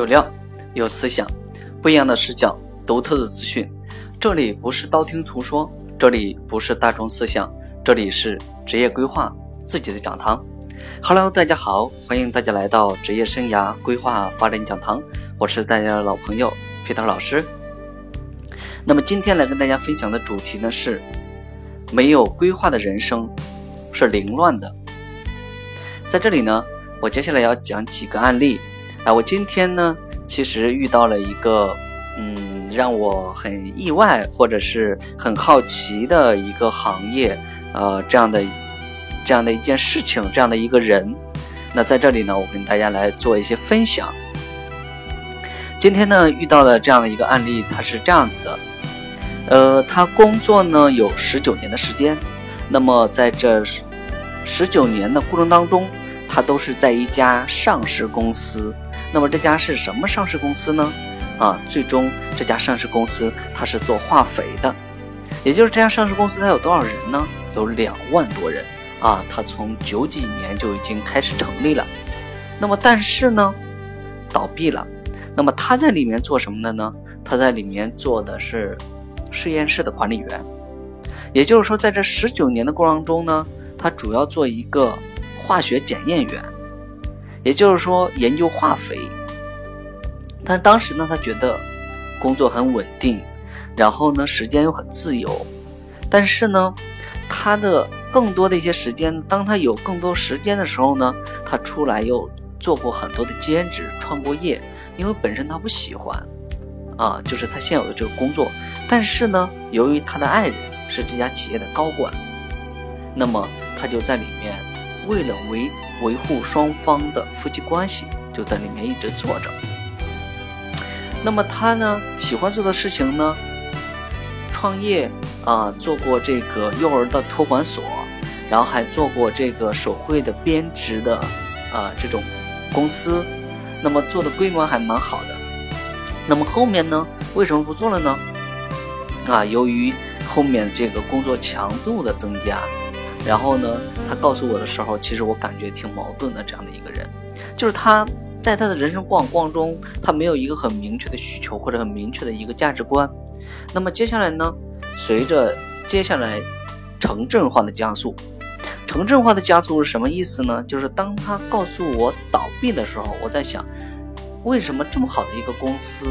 有料，有思想，不一样的视角，独特的资讯。这里不是道听途说，这里不是大众思想，这里是职业规划自己的讲堂。Hello，大家好，欢迎大家来到职业生涯规划发展讲堂，我是大家的老朋友 Peter 老师。那么今天来跟大家分享的主题呢是：没有规划的人生是凌乱的。在这里呢，我接下来要讲几个案例。啊，我今天呢，其实遇到了一个，嗯，让我很意外或者是很好奇的一个行业，呃，这样的这样的一件事情，这样的一个人。那在这里呢，我跟大家来做一些分享。今天呢，遇到的这样的一个案例，他是这样子的，呃，他工作呢有十九年的时间，那么在这十九年的过程当中，他都是在一家上市公司。那么这家是什么上市公司呢？啊，最终这家上市公司它是做化肥的，也就是这家上市公司它有多少人呢？有两万多人啊！它从九几年就已经开始成立了。那么但是呢，倒闭了。那么他在里面做什么的呢？他在里面做的是实验室的管理员。也就是说，在这十九年的过程中呢，他主要做一个化学检验员。也就是说，研究化肥，但是当时呢，他觉得工作很稳定，然后呢，时间又很自由。但是呢，他的更多的一些时间，当他有更多时间的时候呢，他出来又做过很多的兼职，创过业。因为本身他不喜欢，啊，就是他现有的这个工作。但是呢，由于他的爱人是这家企业的高管，那么他就在里面为了维。维护双方的夫妻关系，就在里面一直做着。那么他呢，喜欢做的事情呢，创业啊，做过这个幼儿的托管所，然后还做过这个手绘的编织的啊这种公司，那么做的规模还蛮好的。那么后面呢，为什么不做了呢？啊，由于后面这个工作强度的增加。然后呢，他告诉我的时候，其实我感觉挺矛盾的。这样的一个人，就是他在他的人生过往中，他没有一个很明确的需求或者很明确的一个价值观。那么接下来呢，随着接下来城镇化的加速，城镇化的加速是什么意思呢？就是当他告诉我倒闭的时候，我在想，为什么这么好的一个公司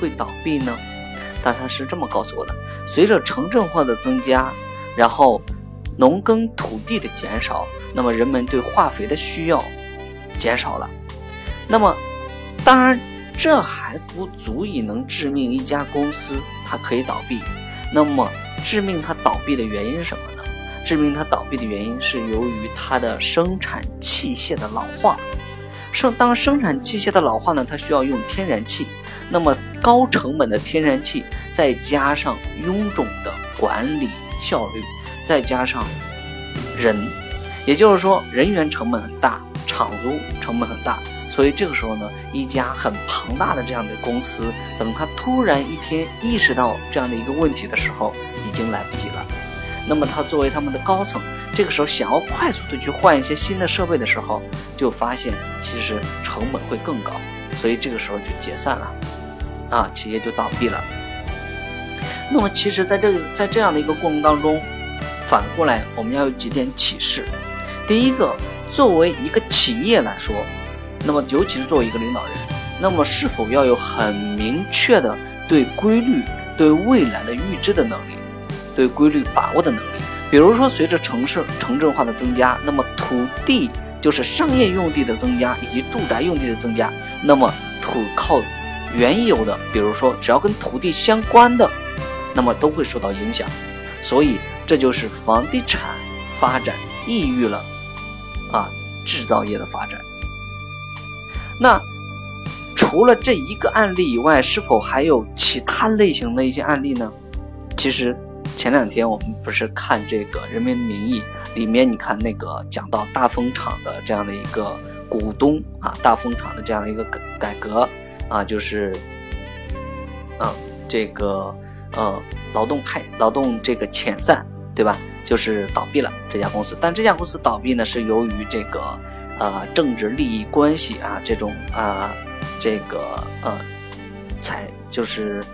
会倒闭呢？但他是这么告诉我的：随着城镇化的增加，然后。农耕土地的减少，那么人们对化肥的需要减少了。那么，当然这还不足以能致命一家公司它可以倒闭。那么，致命它倒闭的原因是什么呢？致命它倒闭的原因是由于它的生产器械的老化。生当生产器械的老化呢，它需要用天然气。那么高成本的天然气，再加上臃肿的管理效率。再加上人，也就是说人员成本很大，厂租成本很大，所以这个时候呢，一家很庞大的这样的公司，等他突然一天意识到这样的一个问题的时候，已经来不及了。那么他作为他们的高层，这个时候想要快速的去换一些新的设备的时候，就发现其实成本会更高，所以这个时候就解散了，啊，企业就倒闭了。那么其实在这在这样的一个过程当中，反过来，我们要有几点启示。第一个，作为一个企业来说，那么尤其是作为一个领导人，那么是否要有很明确的对规律、对未来的预知的能力，对规律把握的能力？比如说，随着城市城镇化的增加，那么土地就是商业用地的增加以及住宅用地的增加，那么土靠原有的，比如说只要跟土地相关的，那么都会受到影响，所以。这就是房地产发展抑郁了啊，制造业的发展。那除了这一个案例以外，是否还有其他类型的一些案例呢？其实前两天我们不是看这个《人民名义》里面，你看那个讲到大风厂的这样的一个股东啊，大风厂的这样的一个改改革啊，就是嗯，这个呃，劳动派劳动这个遣散。对吧？就是倒闭了这家公司，但这家公司倒闭呢，是由于这个，呃，政治利益关系啊，这种啊这个呃财就是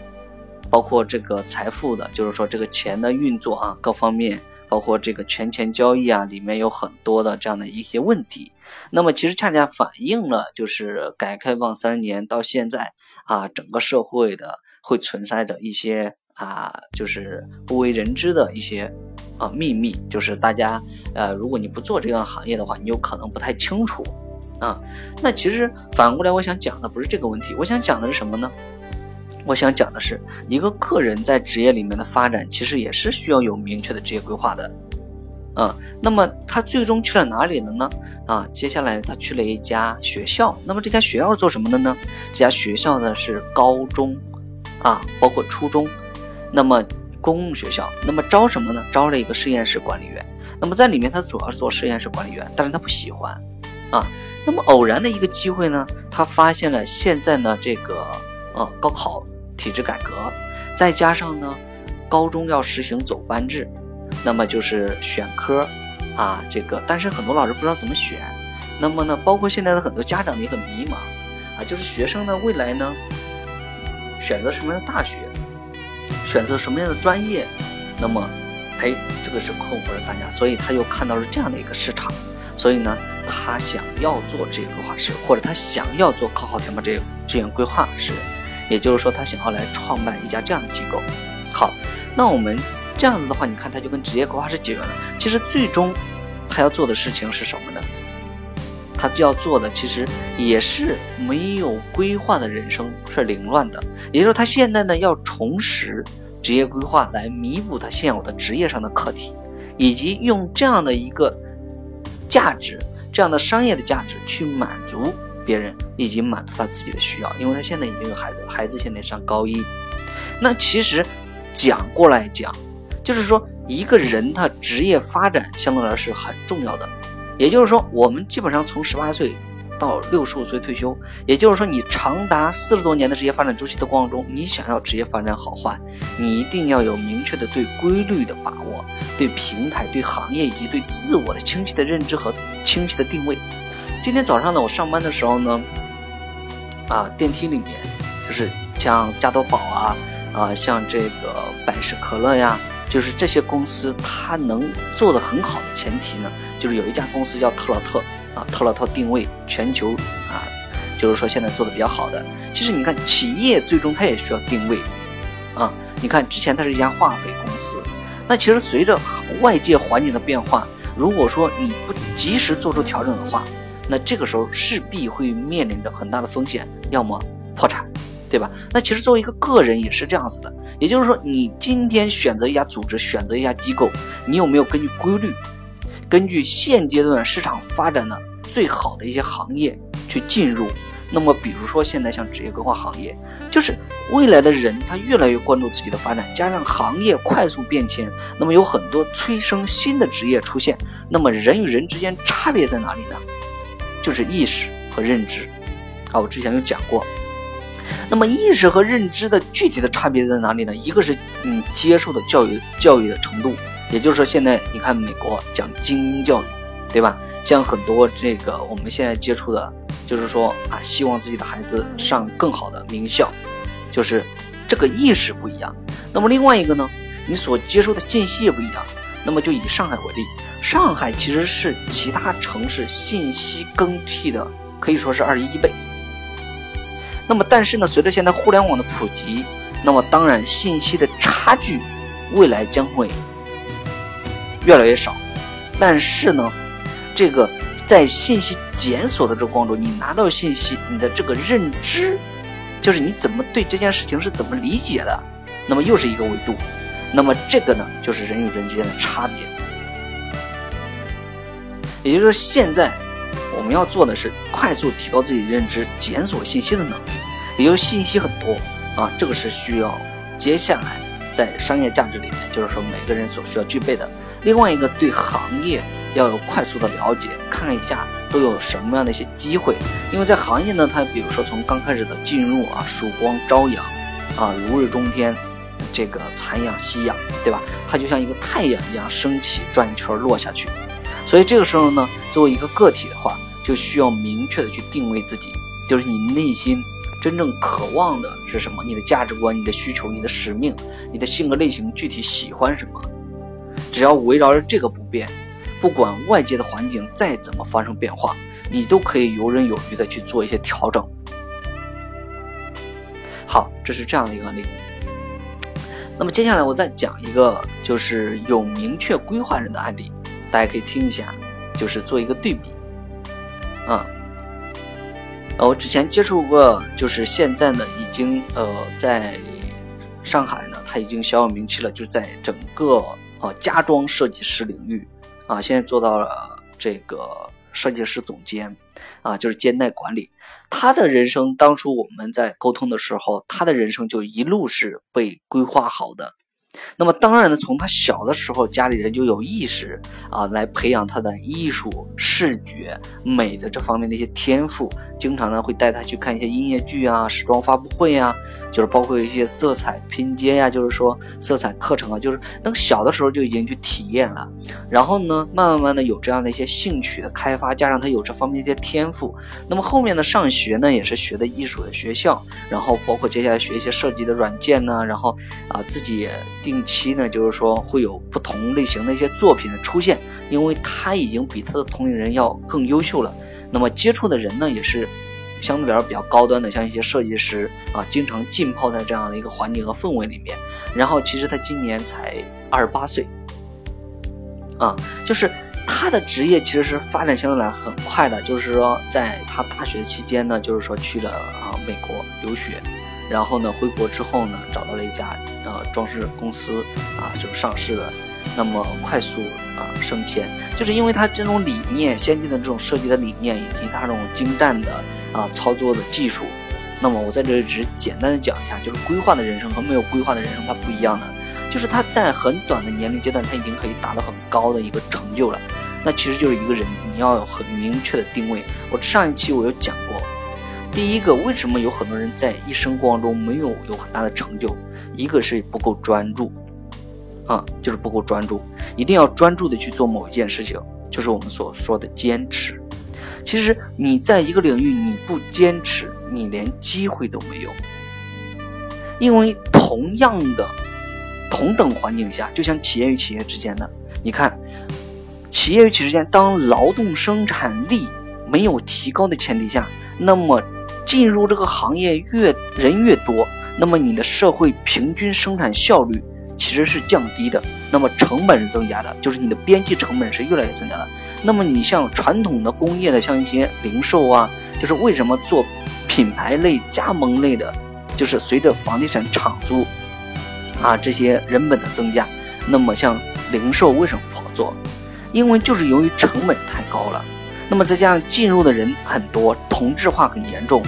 包括这个财富的，就是说这个钱的运作啊，各方面。包括这个权钱交易啊，里面有很多的这样的一些问题。那么其实恰恰反映了，就是改革开放三十年到现在啊，整个社会的会存在着一些啊，就是不为人知的一些啊秘密。就是大家呃，如果你不做这个行业的话，你有可能不太清楚啊。那其实反过来，我想讲的不是这个问题，我想讲的是什么呢？我想讲的是，一个个人在职业里面的发展，其实也是需要有明确的职业规划的，嗯，那么他最终去了哪里了呢？啊，接下来他去了一家学校，那么这家学校是做什么的呢？这家学校呢是高中，啊，包括初中，那么公共学校，那么招什么呢？招了一个实验室管理员，那么在里面他主要是做实验室管理员，但是他不喜欢，啊，那么偶然的一个机会呢，他发现了现在呢这个。呃，高考体制改革，再加上呢，高中要实行走班制，那么就是选科啊，这个，但是很多老师不知道怎么选，那么呢，包括现在的很多家长也很迷茫啊，就是学生呢未来呢选择什么样的大学，选择什么样的专业，那么，哎，这个是困惑着大家，所以他又看到了这样的一个市场，所以呢，他想要做职业规划师，或者他想要做高考填报这志愿规划师。也就是说，他想要来创办一家这样的机构。好，那我们这样子的话，你看他就跟职业规划师结缘了。其实最终他要做的事情是什么呢？他要做的其实也是没有规划的人生是凌乱的。也就是说，他现在呢要重拾职业规划来弥补他现有的职业上的课题，以及用这样的一个价值、这样的商业的价值去满足。别人以及满足他自己的需要，因为他现在已经有孩子，孩子现在上高一。那其实讲过来讲，就是说一个人他职业发展相对来说是很重要的。也就是说，我们基本上从十八岁到六十五岁退休，也就是说你长达四十多年的职业发展周期的过程中，你想要职业发展好坏，你一定要有明确的对规律的把握，对平台、对行业以及对自我的清晰的认知和清晰的定位。今天早上呢，我上班的时候呢，啊，电梯里面就是像加多宝啊，啊，像这个百事可乐呀，就是这些公司，它能做的很好的前提呢，就是有一家公司叫特劳特啊，特劳特定位全球啊，就是说现在做的比较好的。其实你看，企业最终它也需要定位啊。你看之前它是一家化肥公司，那其实随着外界环境的变化，如果说你不及时做出调整的话，那这个时候势必会面临着很大的风险，要么破产，对吧？那其实作为一个个人也是这样子的，也就是说，你今天选择一家组织，选择一家机构，你有没有根据规律，根据现阶段市场发展的最好的一些行业去进入？那么，比如说现在像职业规划行业，就是未来的人他越来越关注自己的发展，加上行业快速变迁，那么有很多催生新的职业出现，那么人与人之间差别在哪里呢？就是意识和认知，啊，我之前有讲过。那么意识和认知的具体的差别在哪里呢？一个是你接受的教育教育的程度，也就是说，现在你看美国讲精英教育，对吧？像很多这个我们现在接触的，就是说啊，希望自己的孩子上更好的名校，就是这个意识不一样。那么另外一个呢，你所接受的信息也不一样。那么就以上海为例。上海其实是其他城市信息更替的可以说是二十一倍。那么，但是呢，随着现在互联网的普及，那么当然信息的差距未来将会越来越少。但是呢，这个在信息检索的这个过程中，你拿到信息，你的这个认知，就是你怎么对这件事情是怎么理解的，那么又是一个维度。那么这个呢，就是人与人之间的差别。也就是说，现在我们要做的是快速提高自己认知、检索信息的能力。也就是信息很多啊，这个是需要接下来在商业价值里面，就是说每个人所需要具备的。另外一个，对行业要有快速的了解，看一下都有什么样的一些机会。因为在行业呢，它比如说从刚开始的进入啊，曙光朝阳啊，如日中天，这个残阳夕阳，对吧？它就像一个太阳一样升起，转一圈落下去。所以这个时候呢，作为一个个体的话，就需要明确的去定位自己。就是你内心真正渴望的是什么？你的价值观、你的需求、你的使命、你的性格类型，具体喜欢什么？只要围绕着这个不变，不管外界的环境再怎么发生变化，你都可以游刃有余的去做一些调整。好，这是这样的一个案例。那么接下来我再讲一个，就是有明确规划人的案例，大家可以听一下，就是做一个对比。啊，呃，我之前接触过，就是现在呢，已经呃，在上海呢，他已经小有名气了，就在整个啊家装设计师领域啊，现在做到了这个设计师总监啊，就是兼带管理。他的人生当初我们在沟通的时候，他的人生就一路是被规划好的。那么当然呢，从他小的时候，家里人就有意识啊，来培养他的艺术、视觉、美的这方面的一些天赋。经常呢会带他去看一些音乐剧啊、时装发布会啊，就是包括一些色彩拼接呀，就是说色彩课程啊，就是那个小的时候就已经去体验了。然后呢，慢慢慢的有这样的一些兴趣的开发，加上他有这方面的一些天赋。那么后面的上学呢，也是学的艺术的学校，然后包括接下来学一些设计的软件呢，然后啊自己。定期呢，就是说会有不同类型的一些作品的出现，因为他已经比他的同龄人要更优秀了。那么接触的人呢，也是相对来说比较高端的，像一些设计师啊，经常浸泡在这样的一个环境和氛围里面。然后其实他今年才二十八岁，啊，就是他的职业其实是发展相对来很快的，就是说在他大学期间呢，就是说去了啊美国留学。然后呢，回国之后呢，找到了一家呃装饰公司啊，就上市的，那么快速啊升迁，就是因为他这种理念、先进的这种设计的理念，以及他这种精湛的啊操作的技术。那么我在这里只是简单的讲一下，就是规划的人生和没有规划的人生它不一样的，就是他在很短的年龄阶段，他已经可以达到很高的一个成就了。那其实就是一个人，你要有很明确的定位。我上一期我有讲过。第一个，为什么有很多人在一生过程中没有有很大的成就？一个是不够专注，啊，就是不够专注，一定要专注的去做某一件事情，就是我们所说的坚持。其实你在一个领域你不坚持，你连机会都没有。因为同样的同等环境下，就像企业与企业之间的，你看，企业与企业之间，当劳动生产力没有提高的前提下，那么。进入这个行业越人越多，那么你的社会平均生产效率其实是降低的，那么成本是增加的，就是你的边际成本是越来越增加的。那么你像传统的工业的，像一些零售啊，就是为什么做品牌类、加盟类的，就是随着房地产厂租啊这些人本的增加，那么像零售为什么不好做？因为就是由于成本太高了。那么再加上进入的人很多，同质化很严重，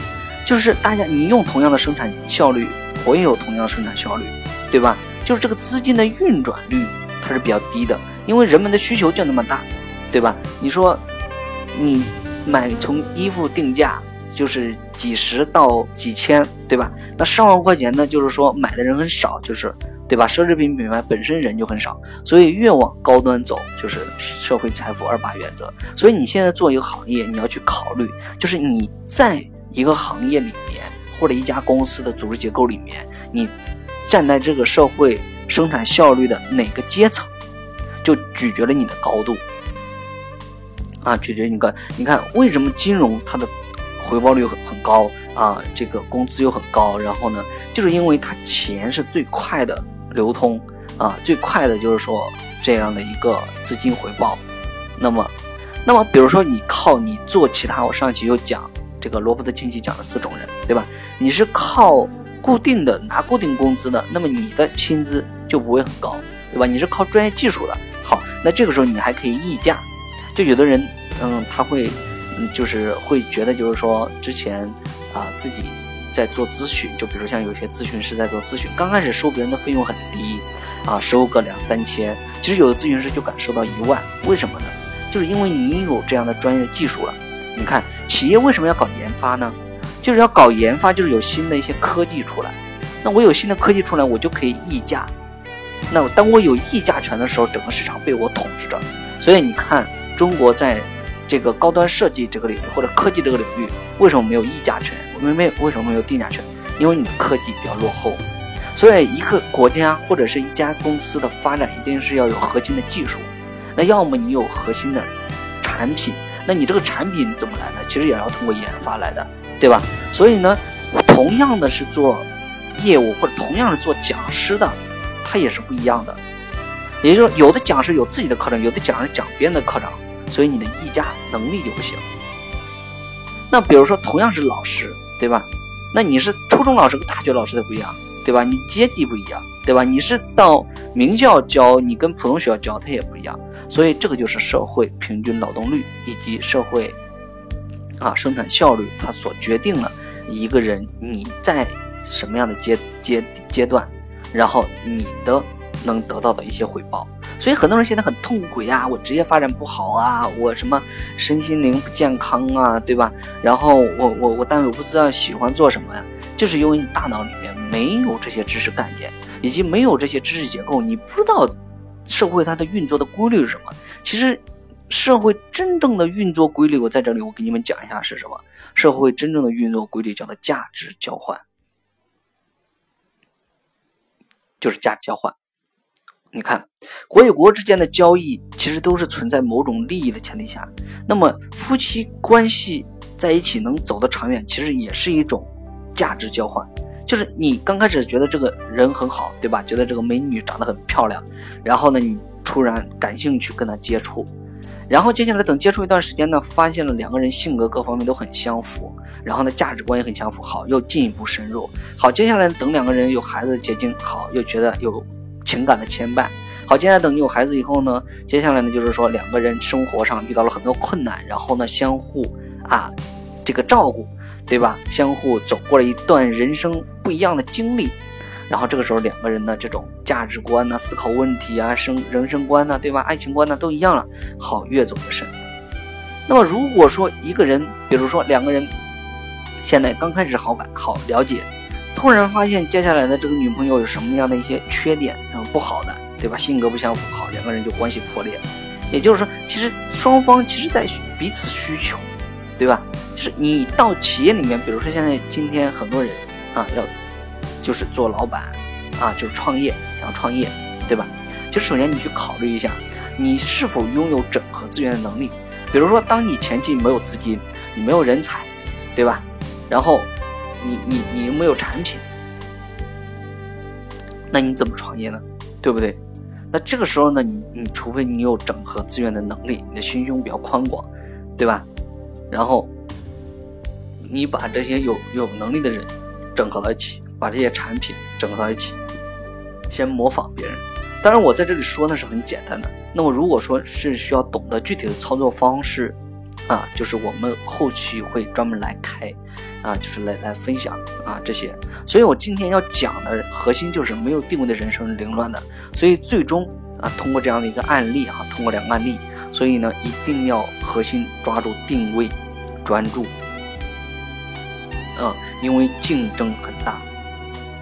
就是大家你用同样的生产效率，我也有同样的生产效率，对吧？就是这个资金的运转率它是比较低的，因为人们的需求就那么大，对吧？你说你买从衣服定价就是几十到几千，对吧？那上万块钱呢，就是说买的人很少，就是。对吧？奢侈品品牌本身人就很少，所以越往高端走，就是社会财富二八原则。所以你现在做一个行业，你要去考虑，就是你在一个行业里面，或者一家公司的组织结构里面，你站在这个社会生产效率的哪个阶层，就取决了你的高度啊，取决你个。你看，为什么金融它的回报率很很高啊？这个工资又很高，然后呢，就是因为它钱是最快的。流通啊，最快的就是说这样的一个资金回报。那么，那么比如说你靠你做其他，我上期又讲这个罗伯特清崎讲的四种人，对吧？你是靠固定的拿固定工资的，那么你的薪资就不会很高，对吧？你是靠专业技术的，好，那这个时候你还可以溢价。就有的人，嗯，他会，嗯，就是会觉得就是说之前啊自己。在做咨询，就比如像有些咨询师在做咨询，刚开始收别人的费用很低，啊，收个两三千，其实有的咨询师就敢收到一万，为什么呢？就是因为你有这样的专业的技术了。你看，企业为什么要搞研发呢？就是要搞研发，就是有新的一些科技出来，那我有新的科技出来，我就可以议价。那当我有议价权的时候，整个市场被我统治着。所以你看，中国在。这个高端设计这个领域或者科技这个领域，为什么没有议价权？因为为什么没有定价权？因为你的科技比较落后。所以一个国家或者是一家公司的发展，一定是要有核心的技术。那要么你有核心的产品，那你这个产品怎么来呢？其实也要通过研发来的，对吧？所以呢，同样的是做业务或者同样是做讲师的，它也是不一样的。也就是说，有的讲师有自己的课程，有的讲师讲别人的课程，所以你的议价能力就不行。那比如说，同样是老师，对吧？那你是初中老师跟大学老师的不一样，对吧？你阶级不一样，对吧？你是到名校教，你跟普通学校教，它也不一样。所以这个就是社会平均劳动率以及社会啊生产效率，它所决定了一个人你在什么样的阶阶阶段，然后你的能得到的一些回报。所以很多人现在很痛苦呀，我职业发展不好啊，我什么身心灵不健康啊，对吧？然后我我我单位我不知道喜欢做什么呀，就是因为你大脑里面没有这些知识概念，以及没有这些知识结构，你不知道社会它的运作的规律是什么。其实社会真正的运作规律，我在这里我给你们讲一下是什么？社会真正的运作规律叫做价值交换，就是价值交换。你看，国与国之间的交易其实都是存在某种利益的前提下。那么夫妻关系在一起能走得长远，其实也是一种价值交换。就是你刚开始觉得这个人很好，对吧？觉得这个美女长得很漂亮，然后呢，你突然感兴趣跟她接触，然后接下来等接触一段时间呢，发现了两个人性格各方面都很相符，然后呢，价值观也很相符，好，又进一步深入。好，接下来等两个人有孩子结晶，好，又觉得有。情感的牵绊，好，接下来等你有孩子以后呢，接下来呢就是说两个人生活上遇到了很多困难，然后呢相互啊这个照顾，对吧？相互走过了一段人生不一样的经历，然后这个时候两个人的这种价值观呢、思考问题啊、生人生观呢，对吧？爱情观呢都一样了，好，越走越深。那么如果说一个人，比如说两个人现在刚开始好感好了解。突然发现接下来的这个女朋友有什么样的一些缺点，然后不好的，对吧？性格不相符，好，两个人就关系破裂。也就是说，其实双方其实在彼此需求，对吧？就是你到企业里面，比如说现在今天很多人啊，要就是做老板啊，就是创业，想创业，对吧？其实首先你去考虑一下，你是否拥有整合资源的能力。比如说，当你前期没有资金，你没有人才，对吧？然后。你你你又没有产品，那你怎么创业呢？对不对？那这个时候呢，你你除非你有整合资源的能力，你的心胸比较宽广，对吧？然后你把这些有有能力的人整合到一起，把这些产品整合到一起，先模仿别人。当然，我在这里说呢是很简单的。那么如果说是需要懂得具体的操作方式。啊，就是我们后期会专门来开，啊，就是来来分享啊这些，所以我今天要讲的核心就是没有定位的人生是凌乱的，所以最终啊通过这样的一个案例啊，通过两个案例，所以呢一定要核心抓住定位，专注，嗯，因为竞争很大，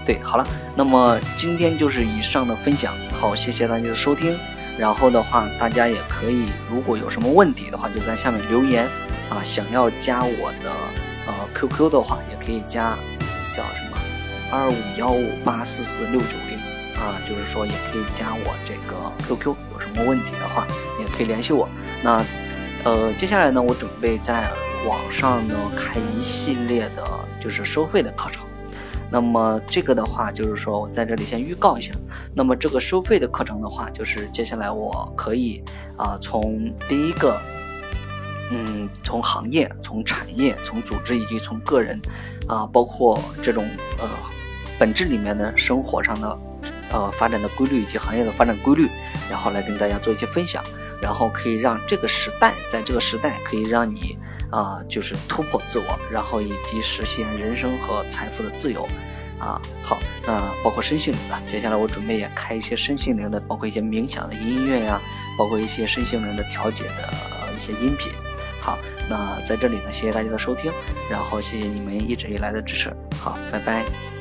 对，好了，那么今天就是以上的分享，好，谢谢大家的收听。然后的话，大家也可以，如果有什么问题的话，就在下面留言啊。想要加我的呃 QQ 的话，也可以加，叫什么二五幺五八四四六九零啊，就是说也可以加我这个 QQ。有什么问题的话，也可以联系我。那呃，接下来呢，我准备在网上呢开一系列的，就是收费的课程。那么这个的话，就是说我在这里先预告一下。那么这个收费的课程的话，就是接下来我可以啊，从第一个，嗯，从行业、从产业、从组织以及从个人，啊，包括这种呃本质里面的生活上的呃发展的规律以及行业的发展规律，然后来跟大家做一些分享，然后可以让这个时代，在这个时代可以让你。啊，就是突破自我，然后以及实现人生和财富的自由，啊，好，那包括身心灵的，接下来我准备也开一些身心灵的，包括一些冥想的音乐呀，包括一些身心灵的调节的一些音频。好，那在这里呢，谢谢大家的收听，然后谢谢你们一直以来的支持，好，拜拜。